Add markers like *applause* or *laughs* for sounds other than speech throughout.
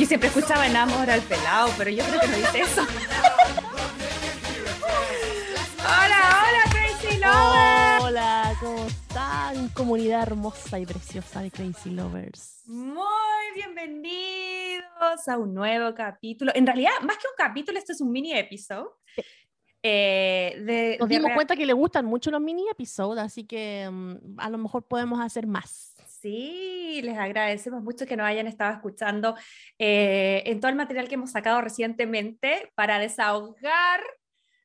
Yo siempre escuchaba enamora al pelado, pero yo creo que no dice eso. hola, hola, Crazy Lovers. Hola, ¿cómo están? Comunidad hermosa y preciosa de Crazy Lovers. Muy bienvenidos a un nuevo capítulo. En realidad, más que un capítulo, esto es un mini episodio. Eh, de, Nos de dimos cuenta que le gustan mucho los mini episodios, así que mm, a lo mejor podemos hacer más. Sí, les agradecemos mucho que nos hayan estado escuchando eh, en todo el material que hemos sacado recientemente para desahogar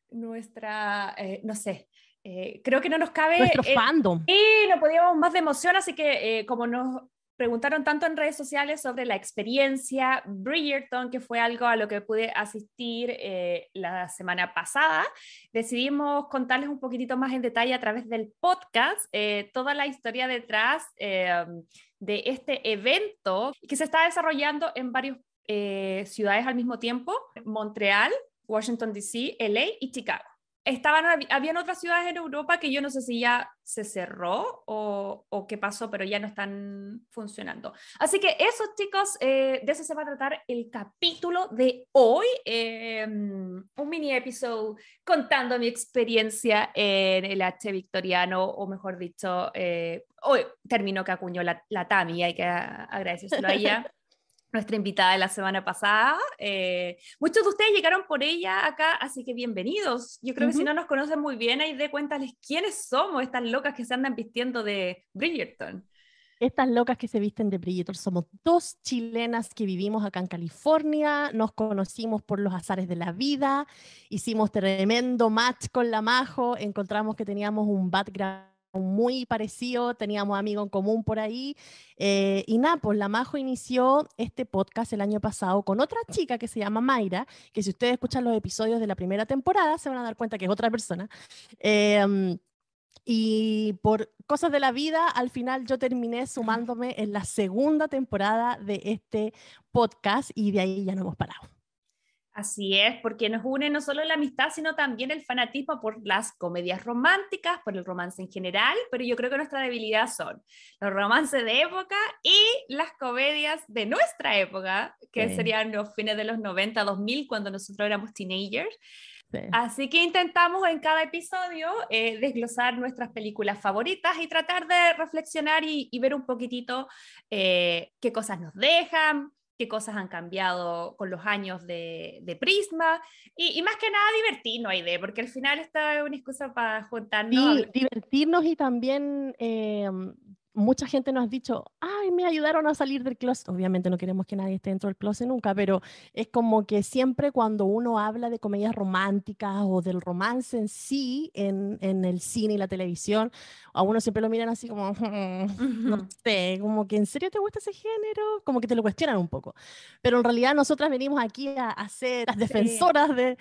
nuestra, eh, no sé, eh, creo que no nos cabe... Nuestro fandom. y no podíamos más de emoción, así que como nos preguntaron tanto en redes sociales sobre la experiencia Bridgerton, que fue algo a lo que pude asistir eh, la semana pasada, decidimos contarles un poquitito más en detalle a través del podcast eh, toda la historia detrás eh, de este evento que se está desarrollando en varias ciudades al mismo tiempo, Montreal, Washington, D.C., LA y Chicago estaban, habían otras ciudades en Europa que yo no sé si ya se cerró o, o qué pasó, pero ya no están funcionando. Así que eso, chicos, eh, de eso se va a tratar el capítulo de hoy. eh, un mini episodio contando mi experiencia en el H victoriano, o mejor dicho, eh, hoy término que acuñó la, la Tami, hay que agradecérselo a ella *laughs* nuestra invitada de la semana pasada. Eh, muchos de ustedes llegaron por ella acá, así que bienvenidos. Yo creo que si no nos conocen muy bien, ahí de cuéntales quiénes somos estas locas que se andan vistiendo de Bridgerton. Estas locas que se visten de Bridgerton somos dos chilenas que vivimos acá en California, nos conocimos por los azares de la vida, hicimos tremendo match con la Majo, encontramos que teníamos un background muy parecido, teníamos amigos en común por ahí, eh, y nada, pues la Majo inició este podcast el año pasado con otra chica que se llama Mayra, que si ustedes escuchan los episodios de la primera temporada se van a dar cuenta que es otra persona. Em, y por cosas de la vida, al final yo terminé sumándome en la segunda temporada de este podcast y de ahí ya no hemos parado. Así es, porque nos une no solo la amistad, sino también el fanatismo por las comedias románticas, por el romance en general, pero yo creo que nuestra debilidad son los romances de época y las comedias de nuestra época, que Sí. serían los fines de los 90, 2000, cuando nosotros éramos teenagers. Sí. Así que intentamos en cada episodio eh, desglosar nuestras películas favoritas y tratar de reflexionar y, y ver un poquitito eh, qué cosas nos dejan, qué cosas han cambiado con los años de, de Prisma y, y más que nada divertirnos, Aide, porque al final esta es una excusa para juntarnos. Sí, divertirnos y también eh, mucha gente nos ha dicho, ay, me ayudaron a salir del closet. Obviamente no queremos que nadie esté dentro del closet nunca, pero es como que siempre cuando uno habla de comedias románticas o del romance en sí, en, en el cine y la televisión, a uno siempre lo miran así como, no Ujú. sé, como que en serio te gusta ese género, como que te lo cuestionan un poco. Pero en realidad nosotras venimos aquí a, a ser las Sí. defensoras de,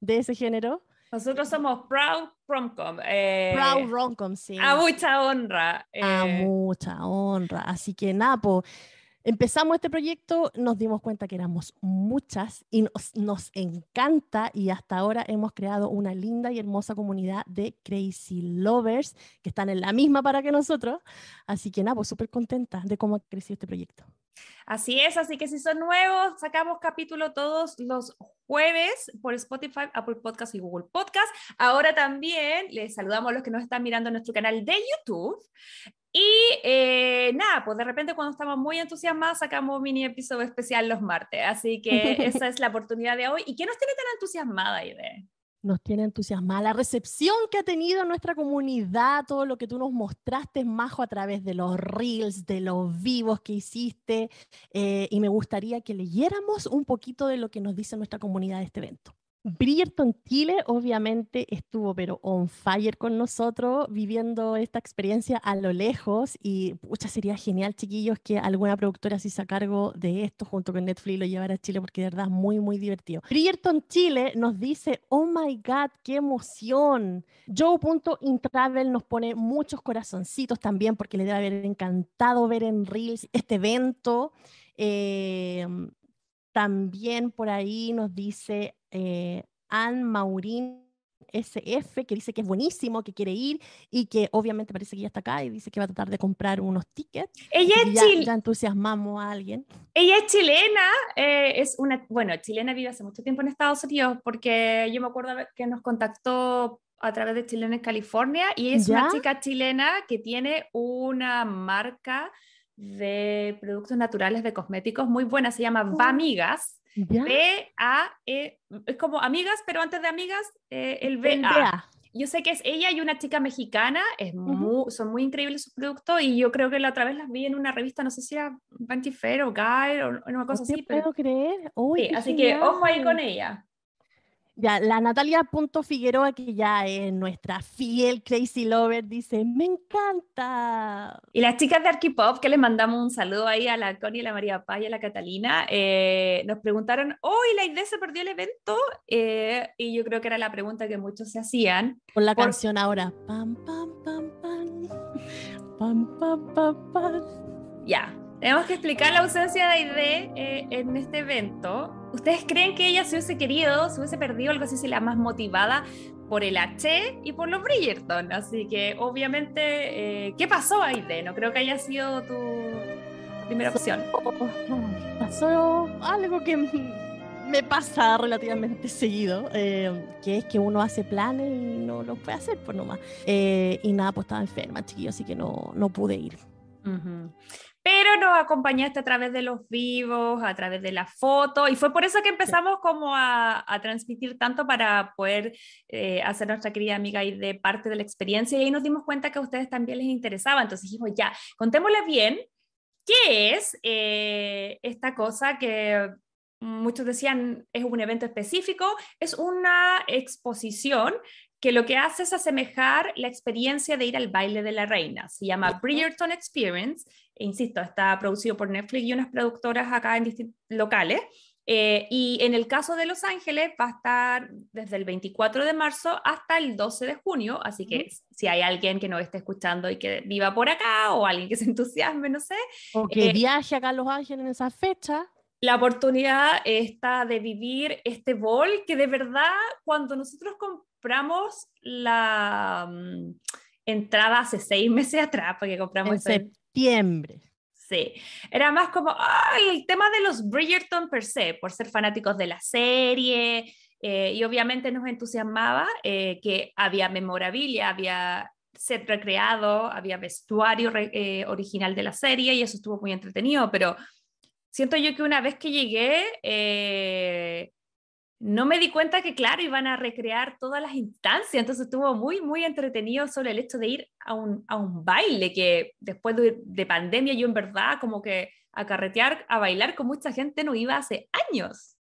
de ese género. Nosotros somos Proud Promcom. eh, Proud Romcom, sí. a mucha honra. A eh, mucha honra. Así que nada, po, empezamos este proyecto, nos dimos cuenta que éramos muchas y nos, nos encanta y hasta ahora hemos creado una linda y hermosa comunidad de Crazy Lovers que están en la misma para que nosotros. Así que nada, pues súper contenta de cómo ha crecido este proyecto. Así es, así que si son nuevos, sacamos capítulo todos los jueves por Spotify, Apple Podcast y Google Podcast. Ahora también les saludamos a los que nos están mirando en nuestro canal de YouTube. Y eh, nada, pues de repente cuando estamos muy entusiasmados sacamos un mini episodio especial los martes. Así que *laughs* esa es la oportunidad de hoy. ¿Y qué nos tiene tan entusiasmada, Ide? Nos tiene entusiasmada. La recepción que ha tenido nuestra comunidad, todo lo que tú nos mostraste, Majo, a través de los reels, de los vivos que hiciste. eh, y me gustaría que leyéramos un poquito de lo que nos dice nuestra comunidad de este evento. Bridgerton Chile obviamente estuvo pero on fire con nosotros viviendo esta experiencia a lo lejos y pucha sería genial chiquillos que alguna productora se hizo cargo de esto junto con Netflix lo llevara a Chile porque de verdad es muy muy divertido. Bridgerton Chile nos dice, oh my god, qué emoción. Joe.intravel nos pone muchos corazoncitos también porque le debe haber encantado ver en Reels este evento. Eh, también por ahí nos dice eh, Anne Maurín SF, que dice que es buenísimo, que quiere ir y que obviamente parece que ya está acá y dice que va a tratar de comprar unos tickets. Ella es ya, chilena. ya entusiasmamos a alguien. Ella es chilena, eh, es una, bueno, chilena vive hace mucho tiempo en Estados Unidos porque yo me acuerdo que nos contactó a través de Chilena en California y es una ¿Ya? chica chilena que tiene una marca de productos naturales de cosméticos muy buena, se llama Oh. Bamigas. ¿Ya? B-A-E, es como amigas, pero antes de amigas, eh, el B-A. BA. Yo sé que es ella y una chica mexicana, es son muy increíbles sus productos y yo creo que la otra vez las vi en una revista, no sé si era Vanity Fair o Guide o una cosa No te así, pero puedo creer. Uy, sí, así que ojo ahí con ella. Ya, la Natalia Punto Figueroa, que ya es nuestra fiel Crazy Lover, dice, me encanta. Y las chicas de Arquipop, que les mandamos un saludo ahí a la Connie, a la María Paz y a la Catalina, eh, nos preguntaron, hoy la idea se perdió el evento, Eh, y yo creo que era la pregunta que muchos se hacían. Con la Por- canción ahora. Pam, pam, pam, pam. Pam, pam, pam, pam. Ya, tenemos que explicar la ausencia de Aide eh, en este evento. ¿Ustedes creen que ella se hubiese querido, se hubiese perdido algo así, si la más motivada por el H y por los Bridgerton? Así que obviamente, eh, ¿qué pasó Aide? No creo que haya sido tu primera opción. Pasó algo que me pasa relativamente seguido, eh, que es que uno hace planes y no los puede hacer, pues nomás. Eh, y nada, pues estaba enferma, chiquillo, así que no, no pude ir. Ujú. Pero nos acompañaste a través de los vivos, a través de la foto, y fue por eso que empezamos como a, a transmitir tanto para poder eh, hacer nuestra querida amiga y de parte de la experiencia, y ahí nos dimos cuenta que a ustedes también les interesaba, entonces dijimos, ya, contémosle bien qué es eh, esta cosa que muchos decían es un evento específico, es una exposición que lo que hace es asemejar la experiencia de ir al baile de la reina. Se llama Bridgerton Experience, e insisto, está producido por Netflix y unas productoras acá en locales. Eh, y en el caso de Los Ángeles va a estar desde el 24 de marzo hasta el 12 de junio, así que Ujú. si hay alguien que nos esté escuchando y que viva por acá o alguien que se entusiasme, no sé, O que Eh, viaje acá a Los Ángeles en esa fecha. la oportunidad está de vivir este bol que de verdad cuando nosotros compramos la mm, entrada hace seis *laughs* meses atrás, porque compramos en- septiembre. Sí, era más como ay, el tema de los Bridgerton per se, por ser fanáticos de la serie, eh, y obviamente nos entusiasmaba eh, que había memorabilia, había set recreado, había vestuario re- eh, original de la serie, y eso estuvo muy entretenido, pero siento yo que una vez que llegué, eh, no me di cuenta que, claro, iban a recrear todas las instancias, entonces estuvo muy, muy entretenido sobre el hecho de ir a un, a un baile, que después de, de pandemia yo en verdad como que a carretear, a bailar con mucha gente no iba hace años.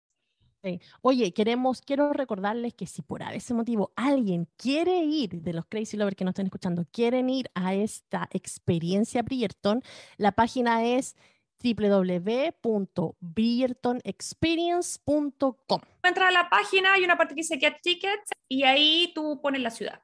Sí. Oye, queremos, quiero recordarles que si por ese motivo alguien quiere ir, de los Crazy Lovers que nos están escuchando, quieren ir a esta experiencia Bridgerton, la página es www.bridgertonexperience.com. Entras a la página, hay una parte que dice Get Tickets y ahí tú pones la ciudad.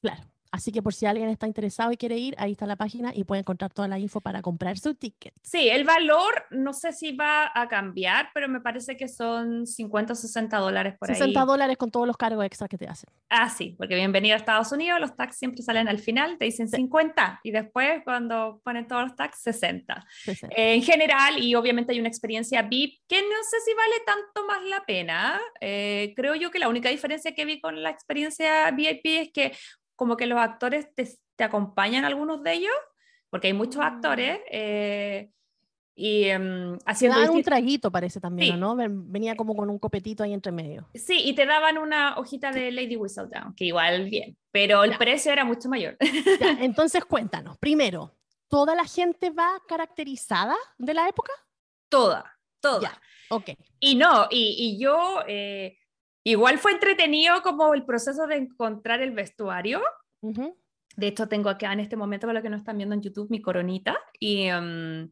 Claro. Así que por si alguien está interesado y quiere ir, ahí está la página y puede encontrar toda la info para comprar su ticket. Sí, el valor no sé si va a cambiar, pero me parece que son 50 o 60 dólares por 60 ahí. dólares con todos los cargos extras que te hacen. Ah, sí, porque bienvenido a Estados Unidos, los tax siempre salen al final, te dicen 50 y después cuando ponen todos los tax 60. 60. Eh, en general, y obviamente hay una experiencia VIP que no sé si vale tanto más la pena. Eh, creo yo que la única diferencia que vi con la experiencia VIP es que como que los actores te, te acompañan algunos de ellos, porque hay muchos Mm. actores. eh, y Te haciendo daban un traguito, parece también, Sí. ¿o ¿no? Ven- Venía como con un copetito ahí entre medio. Sí, y te daban una hojita de Lady Whistledown, que igual bien, pero el Ya. precio era mucho mayor. Ya, *laughs* entonces cuéntanos, primero, ¿toda la gente va caracterizada de la época? toda, toda. Ya, ok. Y no, y, y yo, eh, igual fue entretenido como el proceso de encontrar el vestuario. De hecho, tengo acá en este momento, para los que no están viendo en YouTube, mi coronita. Y, em,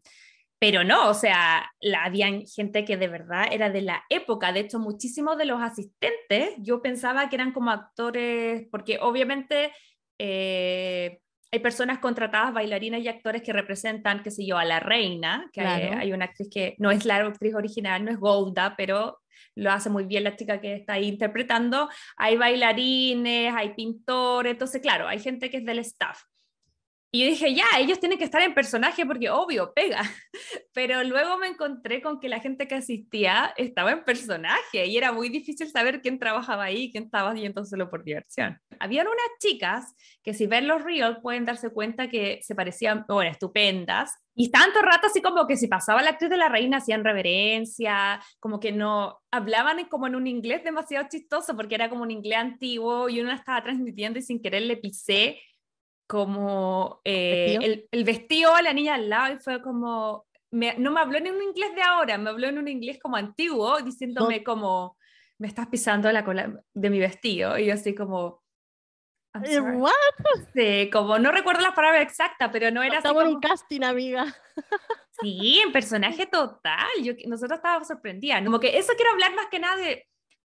pero no, o sea, la, había gente que de verdad era de la época. De hecho, muchísimos de los asistentes, yo pensaba que eran como actores, porque obviamente eh, hay personas contratadas, bailarinas y actores que representan, qué sé yo, a la reina, que hay, una actriz que no es la actriz original, no es Golda, pero lo hace muy bien la chica que está ahí interpretando. Hay bailarines, hay pintores, entonces, claro, hay gente que es del staff. Y dije, ya, ellos tienen que estar en personaje porque obvio, pega. *laughs* Pero luego me encontré con que la gente que asistía estaba en personaje y era muy difícil saber quién trabajaba ahí, quién estaba yendo solo por diversión. Habían unas chicas que si ven los reels pueden darse cuenta que se parecían, bueno, estupendas. Y tanto rato así como que si pasaba la actriz de la reina hacían reverencia, como que no hablaban como en un inglés demasiado chistoso porque era como un inglés antiguo y uno estaba transmitiendo y sin querer le pisé como eh, El, vestido a la niña al lado y fue como, no me habló en un inglés de ahora, me habló en un inglés como antiguo, diciéndome como, me estás pisando la cola de mi vestido. Y yo así como... Eh, ¿What? Sí, como no recuerdo la palabra exacta, pero no era Estaba en un casting, amiga. Sí, en personaje total. Yo, nosotros estábamos sorprendidas. Como que eso quiero hablar más que nada de,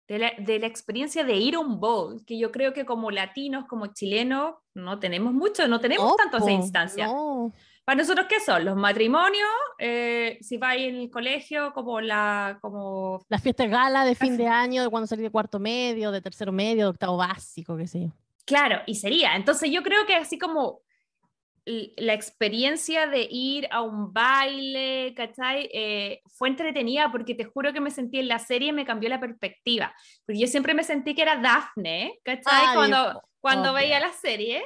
de la, experiencia de ir a un bowl, que yo creo que como latinos, como chilenos, no tenemos mucho, no tenemos tanto esa instancia. Para nosotros, ¿qué son? Los matrimonios, eh, si vais en el colegio, como la... Como... La fiesta gala de fin de año, de cuando salí de cuarto medio, de tercero medio, de octavo básico, qué sé yo. Claro, y sería. Entonces yo creo que así como la experiencia de ir a un baile, ¿cachai? Eh, fue entretenida porque te juro que me sentí en la serie y me cambió la perspectiva. Porque yo siempre me sentí que era Daphne, ¿cachai? cuando cuando veía la serie.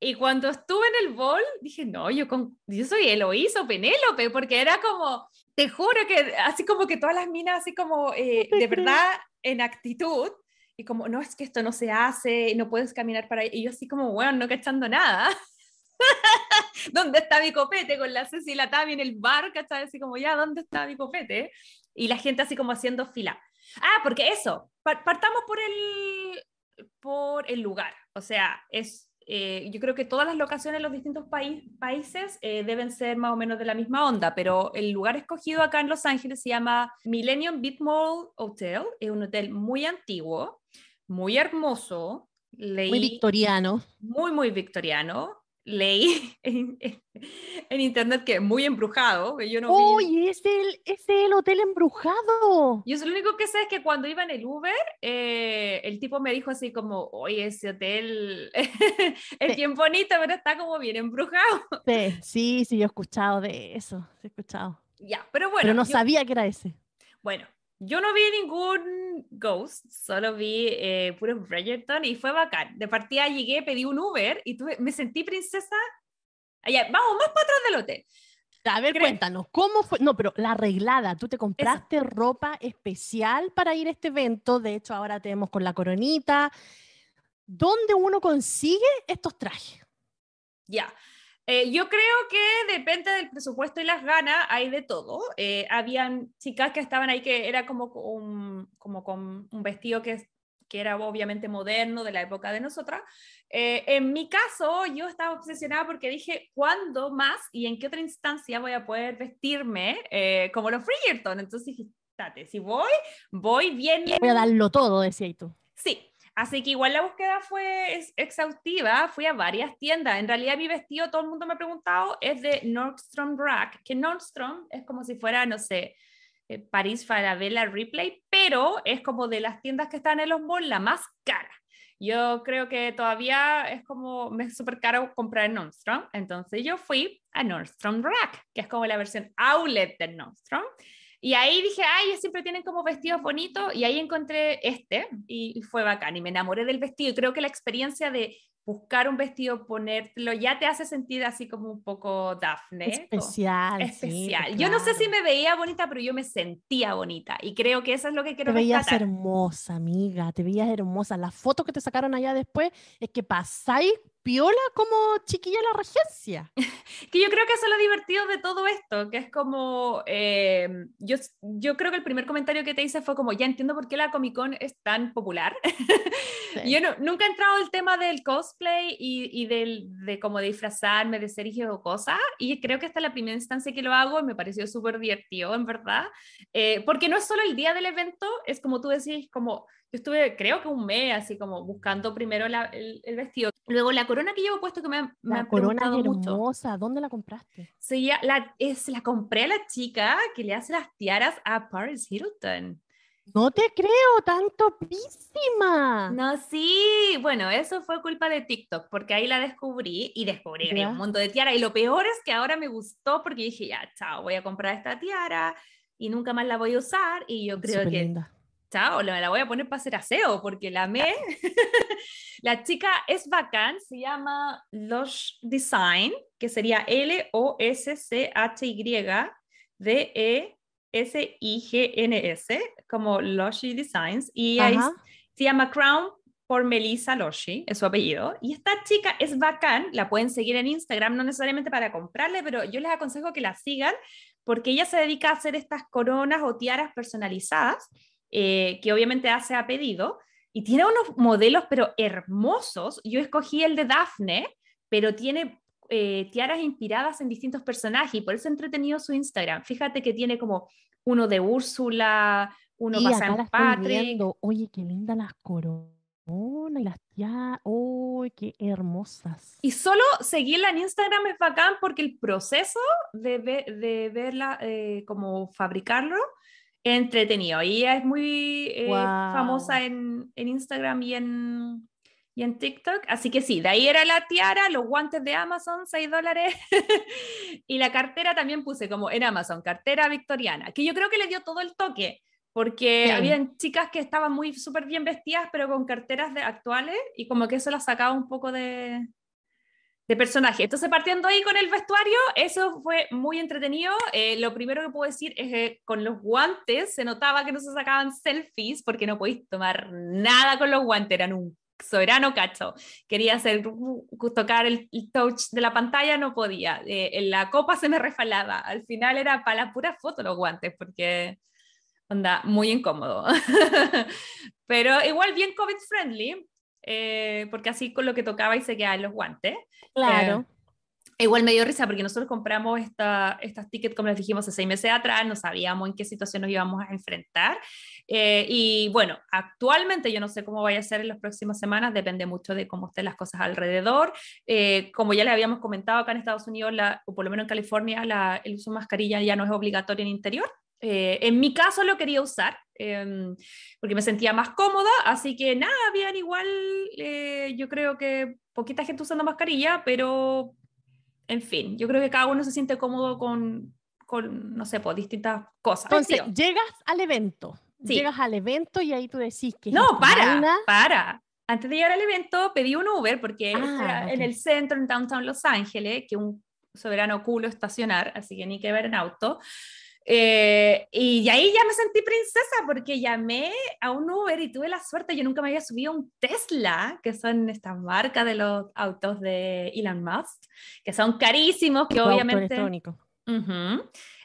Y cuando estuve en el bol, dije, no, yo, con, yo soy Eloísa o Penélope, porque era como, te juro que así como que todas las minas, así como eh, de verdad en actitud, y como, no, es que esto no se hace, no puedes caminar para ahí. Y yo así como, bueno, no cachando nada. *laughs* *laughs* ¿Dónde está mi copete? Con la Ceci y la Tami en el bar, ¿cachai? Así como, ya, ¿dónde está mi copete? Y la gente así como haciendo fila. Ah, porque eso, partamos por el, por el lugar. O sea, es, eh, yo creo que todas las locaciones en los distintos países eh, deben ser más o menos de la misma onda, pero el lugar escogido acá en Los Ángeles se llama Millennium Beat Mall Hotel. Es un hotel muy antiguo, muy hermoso. muy victoriano. Muy, muy victoriano leí *laughs* en, internet que es muy embrujado. Yo no ¡Uy! Es, el, es el hotel embrujado. Yo lo único que sé es que cuando iba en el Uber, eh, el tipo me dijo así como, oye, ese hotel *laughs* es bien bonito, pero está como bien embrujado. *laughs* Sí, sí, sí, yo he escuchado de eso, he escuchado. Ya, pero bueno. Pero no sabía que era ese. Bueno, yo no vi ningún Ghost, solo vi eh, puros Bridgerton y fue bacán. De partida llegué, pedí un Uber y tuve, me sentí princesa. Allá, vamos, más para atrás del hotel. A ver, cuéntanos, ¿cómo fue? No, pero la arreglada, tú te compraste ropa especial para ir a este evento. De hecho, ahora tenemos con la coronita. ¿Dónde uno consigue estos trajes? Ya. Eh, yo creo que depende del presupuesto y las ganas, hay de todo. Eh, habían chicas que estaban ahí que era como, como con un vestido que, que era obviamente moderno de la época de nosotras. Eh, en mi caso, yo estaba obsesionada porque dije, ¿cuándo más y en qué otra instancia voy a poder vestirme como los Bridgerton? Entonces dije, si voy, voy bien. Voy a darlo todo, decía tú. Sí, Así que igual la búsqueda fue exhaustiva, fui a varias tiendas. En realidad mi vestido, todo el mundo me ha preguntado, es de Nordstrom Rack, que Nordstrom es como si fuera, no sé, eh, París Falabella Replay, pero es como de las tiendas que están en los malls la más cara. Yo creo que todavía es como, me es súper caro comprar en Nordstrom, entonces yo fui a Nordstrom Rack, que es como la versión outlet de Nordstrom. Y ahí dije, ay, siempre tienen como vestidos bonitos, y ahí encontré este, y, fue bacán, y me enamoré del vestido. Creo que la experiencia de buscar un vestido, ponértelo, ya te hace sentir así como un poco Daphne. Especial. Especial. Yo no sé si me veía bonita, pero yo me sentía bonita. Y creo que eso es lo que quiero Te veías hermosa, amiga. Te veías hermosa. La foto que te sacaron allá después es que pasáis piola como chiquilla la regencia. *laughs* que yo creo que eso es lo divertido de todo esto, que es como, eh, yo, yo creo que el primer comentario que te hice fue como, ya entiendo por qué la Comic Con es tan popular. *laughs* yo nunca he entrado el tema del cosplay y, y del, de como disfrazarme de series o cosas, y creo que esta es la primera instancia que lo hago y me pareció súper divertido, en verdad, eh, porque no es solo el día del evento, es como tú decís, como yo estuve, creo que un mes, así como buscando primero el, el, vestido. Luego la corona que llevo puesto que me, me la corona hermosa, ¿dónde la compraste? Sí, la, es, la compré a la chica que le hace las tiaras a Paris Hilton. No te creo, tan topísima. No, sí, bueno, eso fue culpa de TikTok, porque ahí la descubrí y descubrí un montón de tiaras. Y lo peor es que ahora me gustó porque dije, ya, chao, voy a comprar esta tiara y nunca más la voy a usar. Y yo creo que chao, me la voy a poner para hacer aseo porque la me. *laughs* la chica es bacán, se llama Lush Design, que sería L-O-S-C-H-Y D-E-S-I-G-N-S, como Lushy Designs, y se llama Crown por Melissa Loshi, es su apellido. Y esta chica es bacán, la pueden seguir en Instagram, no necesariamente para comprarle, pero yo les aconsejo que la sigan porque ella se dedica a hacer estas coronas o tiaras personalizadas eh, que obviamente hace a pedido, y tiene unos modelos pero hermosos. Yo escogí el de Daphne, pero tiene eh, tiaras inspiradas en distintos personajes y por eso he entretenido su Instagram. Fíjate que tiene como uno de Úrsula, uno de San Patrick. Oye, qué linda las coronas y las tiaras. ¡Uy, qué hermosas! Y solo seguirla en Instagram es bacán porque el proceso de, de verla, eh, como fabricarlo, entretenido. Y ella es muy eh, famosa en, en, Instagram y en, y en TikTok. Así que sí, de ahí era la tiara, los guantes de Amazon, 6 dólares. *laughs* y la cartera también puse como en Amazon, cartera victoriana, que yo creo que le dio todo el toque. Porque habían chicas que estaban muy súper bien vestidas, pero con carteras de actuales, y como que eso la sacaba un poco de, de personaje. Entonces, partiendo ahí con el vestuario, eso fue muy entretenido. Eh, lo primero que puedo decir es que con los guantes se notaba que no se sacaban selfies porque no podéis tomar nada con los guantes, eran un soberano cacho. Quería hacer, tocar el, touch de la pantalla, no podía. Eh, en la copa se me refalaba. Al final era para la pura foto los guantes porque onda muy incómodo. *laughs* Pero igual bien COVID friendly. Eh, porque así con lo que tocaba y se quedaban los guantes. Claro. Eh, igual me dio risa porque nosotros compramos esta, estas tickets, como les dijimos, hace seis meses atrás, no sabíamos en qué situación nos íbamos a enfrentar. Eh, y bueno, actualmente yo no sé cómo vaya a ser en las próximas semanas, depende mucho de cómo estén las cosas alrededor. como ya les habíamos comentado acá en Estados Unidos, la, o por lo menos en California, la, el uso de mascarilla ya no es obligatorio en interior. Eh, en mi caso lo quería usar em, porque me sentía más cómoda, así que nada, habían igual, eh, yo creo que poquita gente usando mascarilla, pero en fin, yo creo que cada uno se siente cómodo con, con no sé, pues distintas cosas. Entonces, llegas al evento, llegas al evento y ahí tú decís que... No, para, para. Antes de llegar al evento pedí un Uber porque ah, en el centro, en downtown Los Ángeles, que un soberano culo estacionar, así que ni que ver en auto. Eh, y ahí ya me sentí princesa porque llamé a un Uber y tuve la suerte, yo nunca me había subido a un Tesla, que son estas marcas de los autos de Elon Musk, que son carísimos, que obviamente...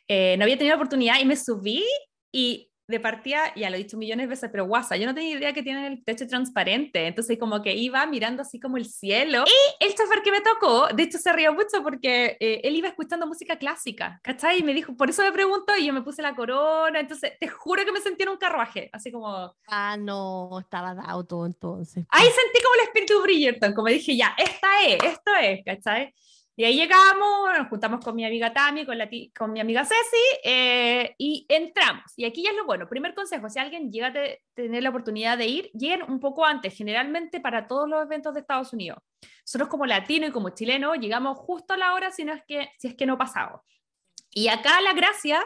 Eh, no había tenido oportunidad y me subí y de partida, ya lo he dicho millones de veces, pero guasa, yo no tenía idea que tienen el techo transparente, entonces como que iba mirando así como el cielo. Y el chofer que me tocó, de hecho se rió mucho porque eh, él iba escuchando música clásica, ¿cachai? Y me dijo, por eso me preguntó y yo me puse la corona, entonces te juro que me sentí en un carruaje, así como... Ah, no, estaba dado todo entonces. Ahí sentí como el espíritu Bridgerton, como dije, ya, esta es, esto es, ¿cachai? Y ahí llegamos, nos juntamos con mi amiga Tami, con, la con mi amiga Ceci, eh, y entramos. Y aquí ya es lo bueno. Primer consejo, si alguien llega a tener la oportunidad de ir, lleguen un poco antes, generalmente para todos los eventos de Estados Unidos. Nosotros como latino y como chileno llegamos justo a la hora si, no es, que, si es que no pasamos. Y acá la gracia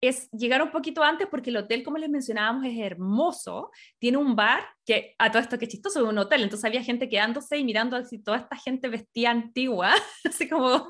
es llegar un poquito antes porque el hotel, como les mencionábamos, es hermoso. Tiene un bar que, a todo esto que chistoso, es un hotel. Entonces había gente quedándose y mirando así toda esta gente vestida antigua, *laughs* así como ah.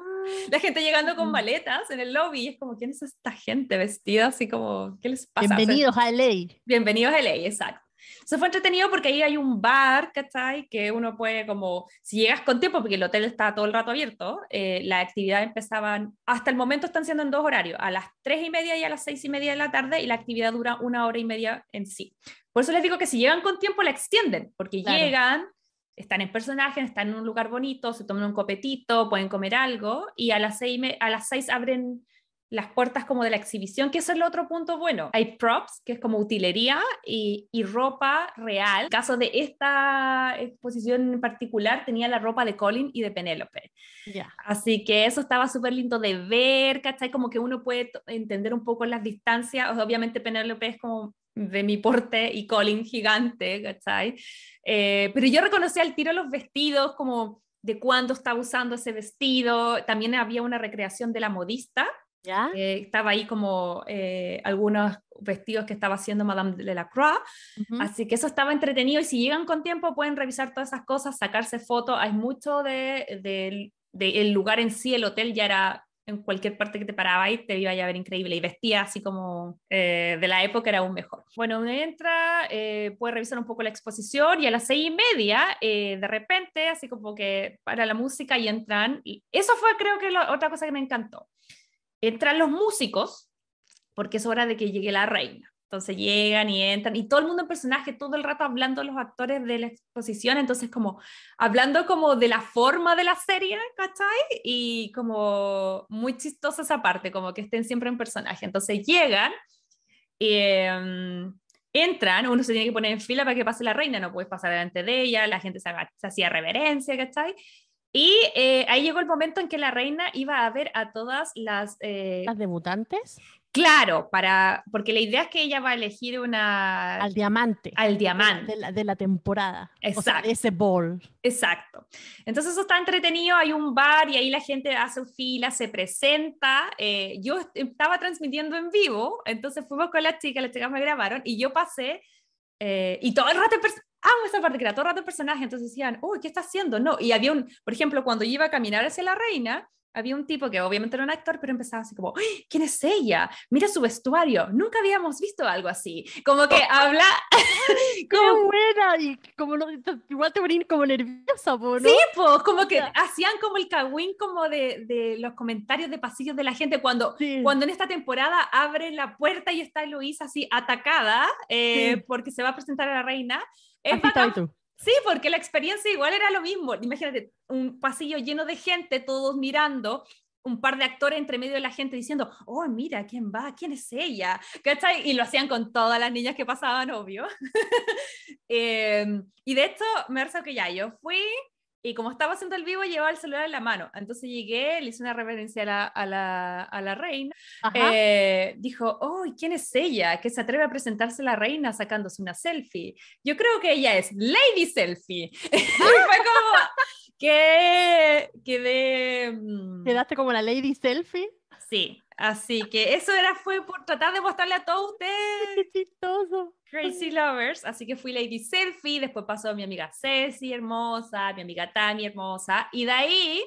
la gente llegando con maletas en el lobby. Y es como, ¿quién es esta gente vestida? Así como, ¿qué les pasa? Bienvenidos a LA. Bienvenidos a LA, exacto. Eso fue entretenido porque ahí hay un bar, ¿cachai? Que uno puede como, si llegas con tiempo, porque el hotel está todo el rato abierto, eh, las actividades empezaban, hasta el momento están siendo en dos horarios, a las tres y media y a las seis y media de la tarde, y la actividad dura una hora y media en sí. Por eso les digo que si llegan con tiempo la extienden, porque llegan, están en personaje, están en un lugar bonito, se toman un copetito, pueden comer algo, y a las seis, a las seis abren las puertas como de la exhibición, que eso es el otro punto bueno. Hay props, que es como utilería, y, y ropa real. En el caso de esta exposición en particular, tenía la ropa de Colin y de Penélope. Ya. Así que eso estaba súper lindo de ver, ¿cachai? Como que uno puede entender un poco las distancias. Obviamente Penélope es como de mi porte y Colin gigante, ¿cachai? Eh, pero yo reconocí al tiro los vestidos, como de cuándo estaba usando ese vestido. También había una recreación de la modista ¿Ya? eh, estaba ahí como eh, algunos vestidos que estaba haciendo Madame de la Croix, así que eso estaba entretenido y si llegan con tiempo pueden revisar todas esas cosas, sacarse fotos, hay mucho de, del- de el lugar en sí, el hotel ya era en cualquier parte que te paraba y te iba a ver increíble. Y vestía así como eh, de la época era aún mejor. Bueno, uno entra, eh, puede revisar un poco la exposición y a las seis y media eh, de repente así como que para la música y entran, y eso fue creo que la otra cosa que me encantó entran los músicos, porque es hora de que llegue la reina. Entonces llegan y entran, y todo el mundo en personaje, todo el rato hablando los actores de la exposición, entonces como hablando como de la forma de la serie, ¿cachai? Y como muy chistosa esa parte, como que estén siempre en personaje. Entonces llegan, eh, entran, uno se tiene que poner en fila para que pase la reina, no puedes pasar delante de ella, la gente se, se hacía reverencia, ¿cachai? Y eh, ahí llegó el momento en que la reina iba a ver a todas las... eh, ¿Las debutantes? claro, para, porque la idea es que ella va a elegir una... Al diamante. al diamante. De la, de la temporada. O sea, Exacto. de ese ball. Exacto. Entonces eso está entretenido, hay un bar y ahí la gente hace fila, se presenta. eh, yo est- estaba transmitiendo en vivo, entonces fuimos con las chicas, las chicas me grabaron y yo pasé eh, y todo el rato, amo esa parte que era todo el rato el personaje, entonces decían, uy, ¿qué está haciendo? No, y había un, por ejemplo, cuando yo iba a caminar hacia la reina, había un tipo que obviamente era un actor, pero empezaba así como, "Ay, ¿quién es ella? Mira su vestuario, nunca habíamos visto algo así. Como que *laughs* habla, ¡Qué como buena! Y como no, igual te ponen como nerviosa, ¿no? Sí, pues como que hacían como el cagüín como de, de los comentarios de pasillos de la gente cuando, Sí. cuando en esta temporada abre la puerta y está Luisa así atacada eh, Sí. porque se va a presentar a la reina. Es bacán, tú. Sí, porque la experiencia igual era lo mismo. Imagínate, un pasillo lleno de gente, todos mirando, un par de actores entre medio de la gente diciendo, oh, mira, ¿quién va? ¿Quién es ella? ¿Cachai? Y lo hacían con todas las niñas que pasaban, obvio. *laughs* Eh, y de hecho, me que ya, yo fui y como estaba haciendo el vivo, llevaba el celular en la mano. Entonces llegué, le hice una reverencia a la, a la, a la reina. Eh, dijo, oh, ¿y quién es ella? Que se atreve a presentarse la reina sacándose una selfie. Yo creo que ella es Lady Selfie. *laughs* fue como que quedé... mm, Quedaste como la lady selfie. Sí, así que eso era fue por tratar de mostrarle a todos ustedes *laughs* Qué chistoso. Crazy Lovers, así que fui Lady Selfie, después pasó mi amiga Ceci, hermosa, mi amiga Tami, hermosa, y de ahí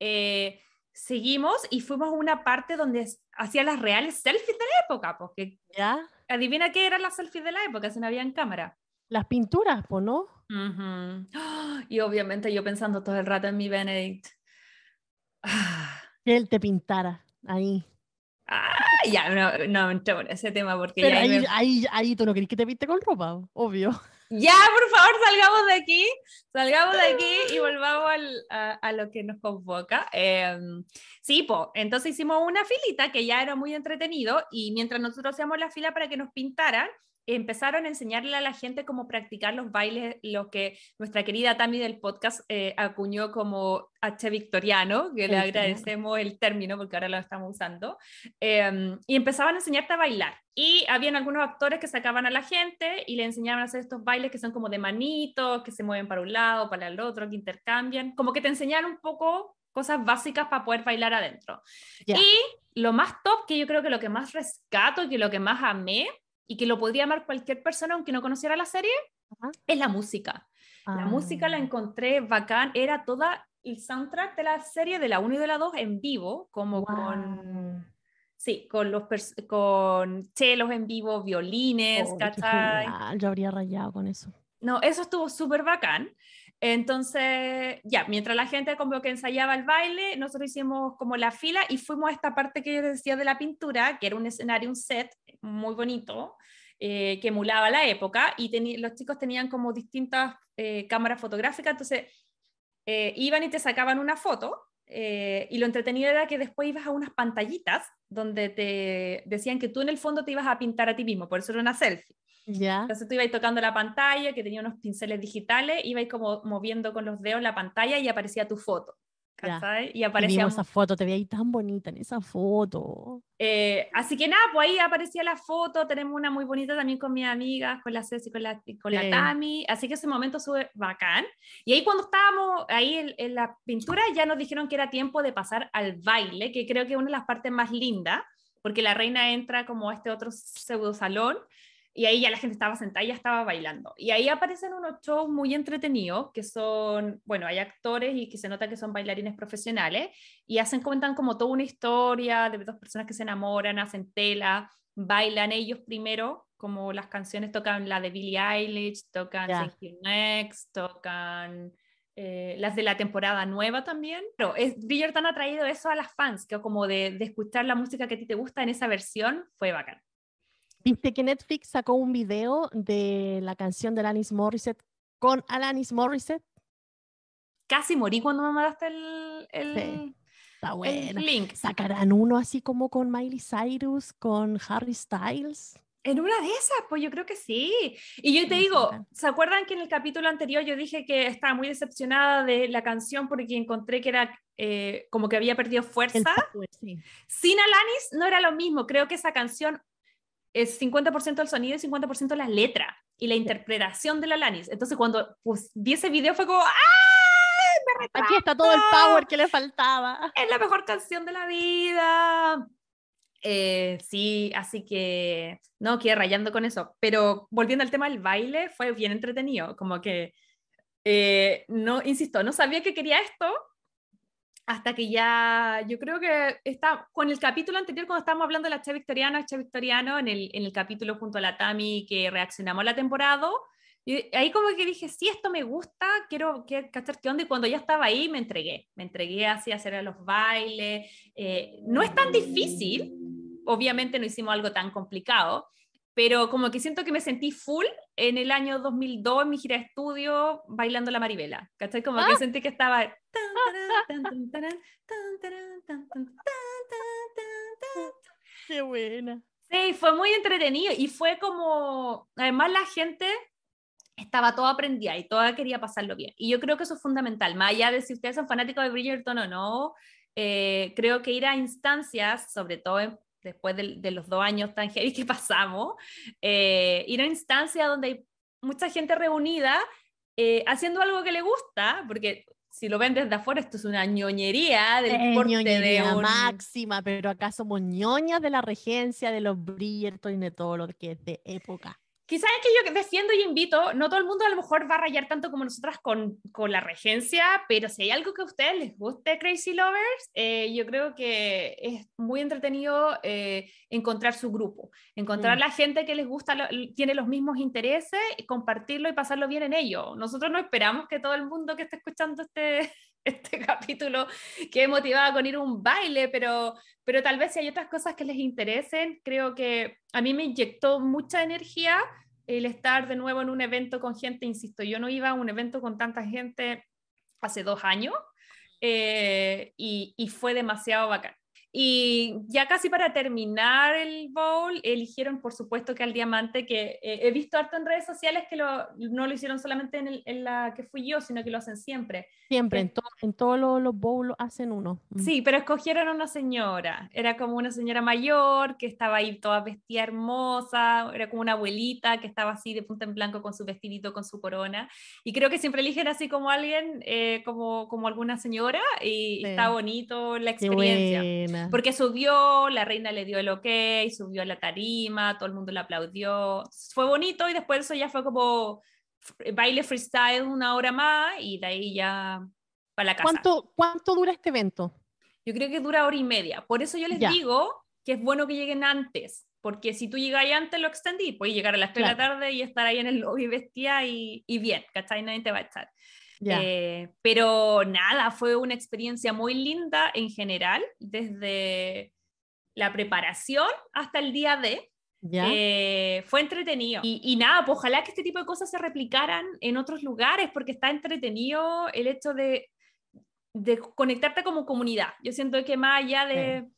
eh, seguimos y fuimos a una parte donde hacían las reales selfies de la época, porque ¿Ya? adivina qué eran las selfies de la época, si no había en cámara. Las pinturas, po, ¿no? Ujú. Y obviamente yo pensando todo el rato en mi Benedict. Ah, Que él te pintara ahí. ah, ya, no, no en ese tema porque Pero ya ahí me- ahí, ahí tú no querés que te pinte con ropa, obvio. Ya, por favor, salgamos de aquí, salgamos de aquí y volvamos al- a, a lo que nos convoca. Em, sí, po, entonces hicimos una filita que ya era muy entretenido y mientras nosotros hacíamos la fila para que nos pintaran, empezaron a enseñarle a la gente cómo practicar los bailes, lo que nuestra querida Tami del podcast eh, acuñó como H victoriano, que le agradecemos el término porque ahora lo estamos usando, Em, y empezaban a enseñarte a bailar. Y habían algunos actores que sacaban a la gente y le enseñaban a hacer estos bailes que son como de manitos, que se mueven para un lado, para el otro, que intercambian, como que te enseñan un poco cosas básicas para poder bailar adentro. Y lo más top, que yo creo que lo que más rescato y que lo que más amé, y que lo podría amar cualquier persona aunque no conociera la serie, Ajá. es la música. La Ah. música la encontré bacán, era toda el soundtrack de la serie de la 1 y de la 2 en vivo, como con Guau. Sí, con los con chelos en vivo, violines, Oh, ¿cachai? Yo habría rayado con eso. No, eso estuvo súper bacán. Entonces, ya, mientras la gente como que ensayaba el baile, nosotros hicimos como la fila y fuimos a esta parte que yo decía de la pintura, que era un escenario, un set muy bonito, eh, que emulaba la época, y los chicos tenían como distintas eh, cámaras fotográficas, entonces eh, iban y te sacaban una foto, y lo entretenido era que después ibas a unas pantallitas donde te decían que tú en el fondo te ibas a pintar a ti mismo, por eso era una selfie. ¿Ya? Entonces tú ibas tocando la pantalla, que tenía unos pinceles digitales, ibas como moviendo con los dedos la pantalla y aparecía tu foto. ¿cachai? Y aparecía... esa foto, te veía tan bonita en esa foto. Eh, así que nada, pues ahí aparecía la foto, tenemos una muy bonita también con mis amigas, con la Ceci, con la, con la Tami, así que ese momento sube bacán. Y ahí cuando estábamos ahí en, en, la pintura ya nos dijeron que era tiempo de pasar al baile, que creo que es una de las partes más lindas, porque la reina entra como a este otro pseudo salón y ahí ya la gente estaba sentada y ya estaba bailando. Y ahí aparecen unos shows muy entretenidos, que son, bueno, hay actores y que se nota que son bailarines profesionales, y hacen, comentan como toda una historia de dos personas que se enamoran, hacen tela, bailan ellos primero, como las canciones tocan la de Billie Eilish, tocan yeah. Next, tocan... Eh, las de la temporada nueva también. Pero es, Bridgerton ha traído eso a las fans, que como de, de escuchar la música que a ti te gusta en esa versión, fue bacán. ¿Viste que Netflix sacó un video de la canción de Alanis Morissette con Alanis Morissette? Casi morí cuando me mandaste el, el, sí. Está bueno. el link. ¿Sacarán uno así como con Miley Cyrus, con Harry Styles? En una de esas, pues yo creo que sí. Y yo te digo, ¿se acuerdan que en el capítulo anterior yo dije que estaba muy decepcionada de la canción porque encontré que era eh, como que había perdido fuerza? Power, sí. Sin Alanis no era lo mismo. Creo que esa canción es 50% el sonido y 50% la letra y la interpretación de la Alanis. Entonces cuando pues, vi ese video fue como, ¡ay! Me! Aquí está todo el power que le faltaba. Es la mejor canción de la vida. Eh, sí, así que no, quedé rayando con eso. Pero volviendo al tema del baile, fue bien entretenido. Como que, eh, no, insisto, no sabía que quería esto hasta que ya, yo creo que está con el capítulo anterior, cuando estábamos hablando de la Che Victoriano, Che Victoriano, en el, en el capítulo junto a la Tami que reaccionamos a la temporada, y ahí como que dije, sí, esto me gusta, quiero, cachar qué onda, y cuando ya estaba ahí me entregué, me entregué así a hacer los bailes, eh, no es tan difícil, obviamente no hicimos algo tan complicado, pero como que siento que me sentí full en el año 2002 en mi gira de estudio bailando la Maribela, ¿cachai? Como que sentí que estaba... Qué buena. Sí, fue muy entretenido y fue como, además la gente estaba toda aprendida y toda quería pasarlo bien. Y yo creo que eso es fundamental, más allá de si ustedes son fanáticos de Bridgerton o no, eh, creo que ir a instancias, sobre todo después de, de, los dos años tan heavy que pasamos, eh, ir a instancias donde hay mucha gente reunida eh, haciendo algo que le gusta, porque si lo ven desde afuera, esto es una ñoñería del eh, porte ñoñería de un... máxima, pero acá somos ñoñas de la regencia, de los Bridgerton y de todo lo que es de época. Quizás es que yo defiendo y invito, no todo el mundo a lo mejor va a rayar tanto como nosotras con, con la regencia, pero si hay algo que a ustedes les guste, Crazy Lovers, eh, yo creo que es muy entretenido eh, encontrar su grupo, encontrar mm. la gente que les gusta, lo, tiene los mismos intereses, compartirlo y pasarlo bien en ello. Nosotros no esperamos que todo el mundo que esté escuchando este, este *laughs* capítulo quede motivada con ir a un baile, pero, pero tal vez si hay otras cosas que les interesen, creo que a mí me inyectó mucha energía el estar de nuevo en un evento con gente, insisto, yo no iba a un evento con tanta gente hace dos años eh, y, y fue demasiado bacán. Y ya casi para terminar el bowl, eligieron por supuesto que al diamante, que eh, he visto harto en redes sociales que lo, no lo hicieron solamente en, el, en, la que fui yo, sino que lo hacen siempre. Siempre, en, to, en todos los, los bowls hacen uno. Sí, pero escogieron a una señora. Era como una señora mayor que estaba ahí toda vestida hermosa, era como una abuelita que estaba así de punta en blanco con su vestidito, con su corona. Y creo que siempre eligen así como alguien, eh, como, como alguna señora, y, sí. está bonito la experiencia porque subió, la reina le dio el ok, subió a la tarima, todo el mundo le aplaudió, fue bonito y después eso ya fue como baile freestyle una hora más y de ahí ya para la casa. ¿Cuánto, cuánto dura este evento? Yo creo que dura hora y media, por eso yo les ya. digo que es bueno que lleguen antes, porque si tú llegas antes lo extendí, puedes llegar a las 3 de la tarde y estar ahí en el lobby vestida y, y bien, ¿cachai? Nadie te va a echar. Eh, pero nada, fue una experiencia muy linda en general, desde la preparación hasta el día de. Eh, fue entretenido. Y, nada, pues ojalá que este tipo de cosas se replicaran en otros lugares, porque está entretenido el hecho de, de conectarte como comunidad. Yo siento que más allá de,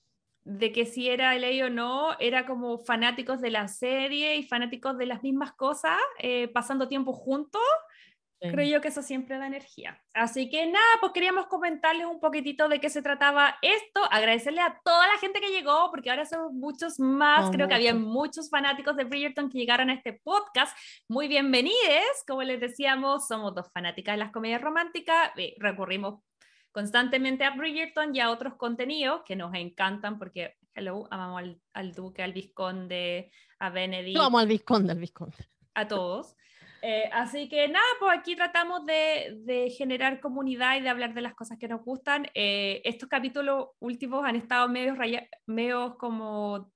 de que si era ley o no, era como fanáticos de la serie y fanáticos de las mismas cosas, eh, pasando tiempo juntos Creo yo que eso siempre da energía. Así que nada, pues queríamos comentarles un poquitito de qué se trataba esto, agradecerle a toda la gente que llegó, porque ahora somos muchos más, creo que había muchos fanáticos de Bridgerton que llegaron a este podcast. Muy bienvenidos, como les decíamos, somos dos fanáticas de las comedias románticas, eh, recurrimos constantemente a Bridgerton y a otros contenidos que nos encantan porque, hello, amamos al, al duque, al vizconde, a Benedict. Amamos al vizconde, al vizconde. A todos. Eh, así que nada, pues aquí tratamos de, de, generar comunidad y de hablar de las cosas que nos gustan. Eh, estos capítulos últimos han estado medios, medios como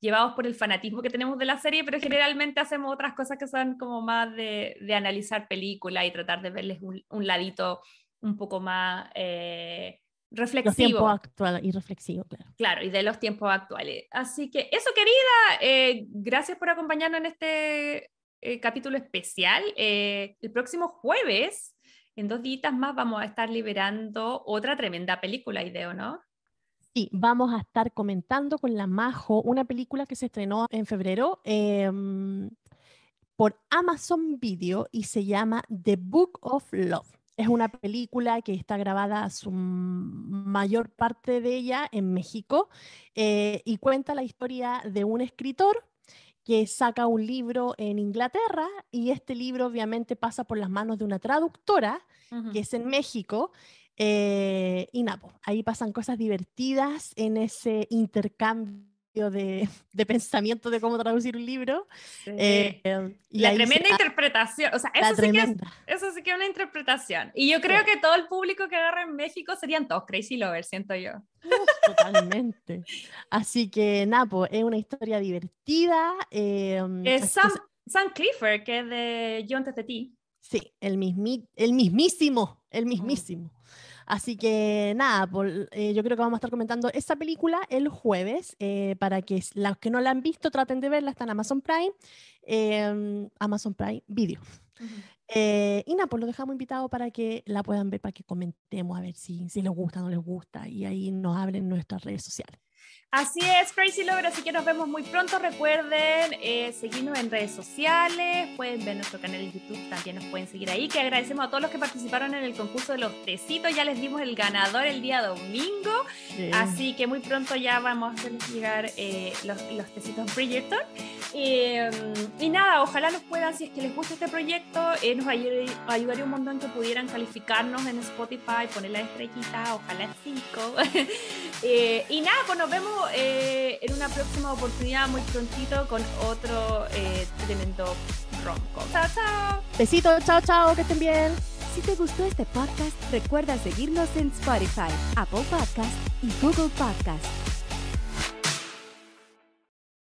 llevados por el fanatismo que tenemos de la serie, pero generalmente hacemos otras cosas que son como más de, de analizar películas y tratar de verles un, un ladito un poco más eh, reflexivo. Los tiempos actuales y reflexivo, claro. Claro, y de los tiempos actuales. Así que eso, querida, eh, gracias por acompañarnos en este eh, capítulo especial. Eh, el próximo jueves, en dos días más, vamos a estar liberando otra tremenda película, Ideo, ¿no? Sí, vamos a estar comentando con la Majo una película que se estrenó en febrero em, por Amazon Video y se llama The Book of Love. Es una película que está grabada su mayor parte de ella en México eh, y cuenta la historia de un escritor que saca un libro en Inglaterra y este libro obviamente pasa por las manos de una traductora, que es en México. Eh, y nada, ahí pasan cosas divertidas en ese intercambio de, *laughs* de, pensamiento de cómo traducir un libro. Eh, y la tremenda interpretación, o sea, eso sí, que es, eso sí, que es, una interpretación. Y yo creo que todo el público que agarra en México serían todos crazy lovers, siento yo. totalmente. Así que, Napo, es una historia divertida. Eh, es Sam, Sam, Clifford, que es de John T. Sí, el, mismi, el mismísimo, el mismísimo. Así que nada, eh, yo creo que vamos a estar comentando esa película el jueves eh, para que los que no la han visto traten de verla, está en Amazon Prime, em, Amazon Prime Video. Eh, y nada, pues lo dejamos invitado para que la puedan ver, para que comentemos a ver si, si les gusta o no les gusta y ahí nos hablen en nuestras redes sociales. Así es, Crazy Lover, así que nos vemos muy pronto. Recuerden eh, seguirnos en redes sociales, pueden ver nuestro canal de YouTube, también nos pueden seguir ahí. Que agradecemos a todos los que participaron en el concurso de los tecitos. Ya les dimos el ganador el día domingo, así que muy pronto ya vamos a hacer llegar eh, los, los, tecitos Bridgerton. Eh, y nada, ojalá nos puedan, si es que les gusta este proyecto, nos ayudaría un montón que pudieran calificarnos en Spotify, poner la estrellita, ojalá 5. *laughs* y nada, pues nos vemos eh, en una próxima oportunidad muy prontito con otro eh, tremendo romco. Chao, chao. Besitos, chao, chao, que estén bien. Si te gustó este podcast, recuerda seguirnos en Spotify, Apple Podcast y Google Podcast.